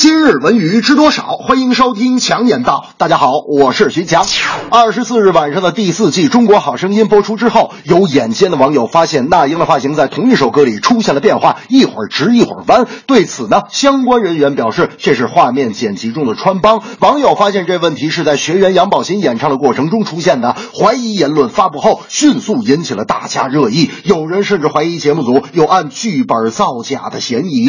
今日文娱知多少？欢迎收听强言道。大家好，我是徐强。二十四日晚上的第四季《中国好声音》播出之后，有眼尖的网友发现那英的发型在同一首歌里出现了变化，一会儿直一会儿弯。对此呢，相关人员表示这是画面剪辑中的穿帮。网友发现这问题是在学员杨宝新演唱的过程中出现的，怀疑言论发布后迅速引起了大家热议，有人甚至怀疑节目组有按剧本造假的嫌疑。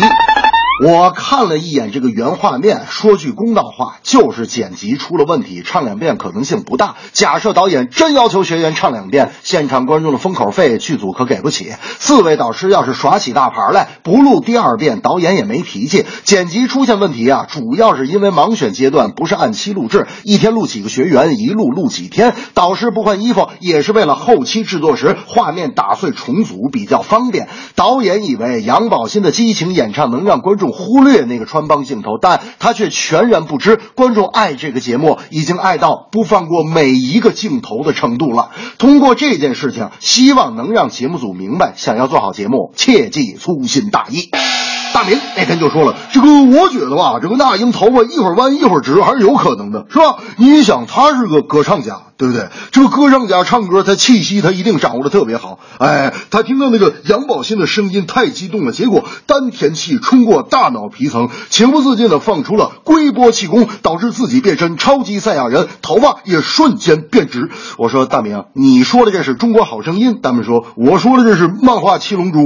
我看了一眼这个原画面，说句公道话，就是剪辑出了问题，唱两遍可能性不大。假设导演真要求学员唱两遍，现场观众的封口费剧组可给不起。四位导师要是耍起大牌来，不录第二遍，导演也没脾气。剪辑出现问题啊，主要是因为盲选阶段不是按期录制，一天录几个学员，一录录几天。导师不换衣服，也是为了后期制作时画面打碎重组比较方便。导演以为杨宝新的激情演唱能让观众。忽略那个穿帮镜头，但他却全然不知观众爱这个节目已经爱到不放过每一个镜头的程度了。通过这件事情，希望能让节目组明白，想要做好节目，切忌粗心大意。大明那天就说了：“这个我觉得吧，这个那英头发一会儿弯一会儿直还是有可能的，是吧？你想，他是个歌唱家，对不对？这个歌唱家唱歌，他气息他一定掌握的特别好。哎，他听到那个杨宝新的声音太激动了，结果丹田气冲过大脑皮层，情不自禁的放出了龟波气功，导致自己变身超级赛亚人，头发也瞬间变直。我说大明，你说的这是中国好声音？大明说，我说的这是漫画七龙珠。”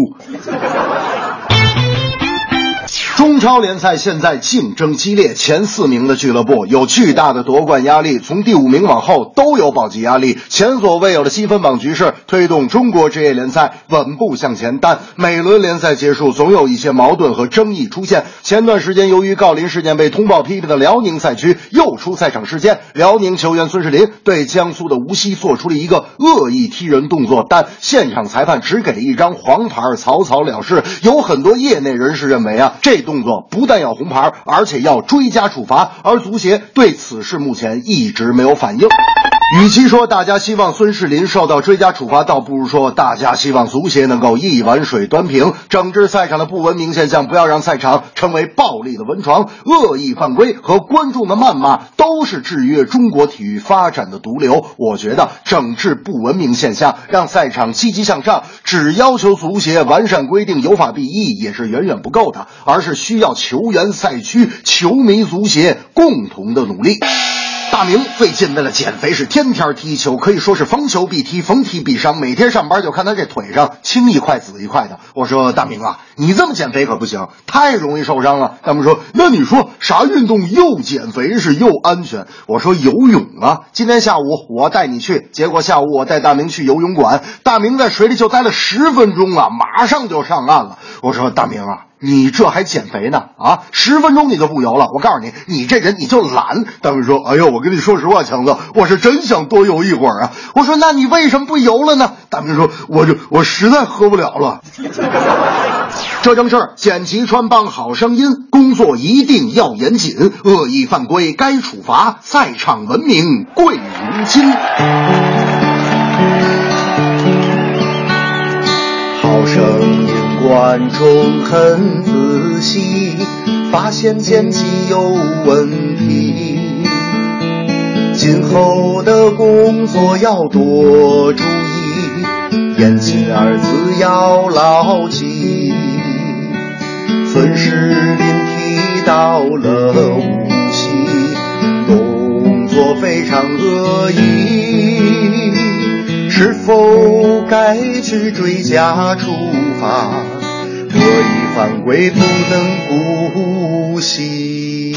中超联赛现在竞争激烈，前四名的俱乐部有巨大的夺冠压力，从第五名往后都有保级压力。前所未有的积分榜局势推动中国职业联赛稳步向前，但每轮联赛结束，总有一些矛盾和争议出现。前段时间，由于郜林事件被通报批评的辽宁赛区又出赛场事件，辽宁球员孙世林对江苏的无锡做出了一个恶意踢人动作，但现场裁判只给了一张黄牌，草草了事。有很多业内人士认为啊，这。动作不但要红牌，而且要追加处罚，而足协对此事目前一直没有反应。与其说大家希望孙世林受到追加处罚，倒不如说大家希望足协能够一碗水端平，整治赛场的不文明现象，不要让赛场成为暴力的温床。恶意犯规和观众的谩骂都是制约中国体育发展的毒瘤。我觉得整治不文明现象，让赛场积极向上，只要求足协完善规定、有法必依也是远远不够的，而是需要球员、赛区、球迷、足协共同的努力。大明最近为了减肥是天天踢球，可以说是逢球必踢，逢踢必伤。每天上班就看他这腿上青一块紫一块的。我说大明啊，你这么减肥可不行，太容易受伤了。大明说，那你说啥运动又减肥是又安全？我说游泳啊。今天下午我带你去，结果下午我带大明去游泳馆，大明在水里就待了十分钟啊，马上就上岸了。我说大明啊。你这还减肥呢？啊，十分钟你就不游了。我告诉你，你这人你就懒。大明说：“哎呦，我跟你说实话，强子，我是真想多游一会儿啊。”我说：“那你为什么不游了呢？”大明说：“我就我实在喝不了了。”这正是剪辑穿帮好声音工作一定要严谨，恶意犯规该处罚，赛场文明贵如金。观众很仔细，发现剪辑有问题，今后的工作要多注意，严谨二字要牢记。孙世林提到了无锡，动作非常恶意，是否该去追加处罚？我已犯规不能姑息。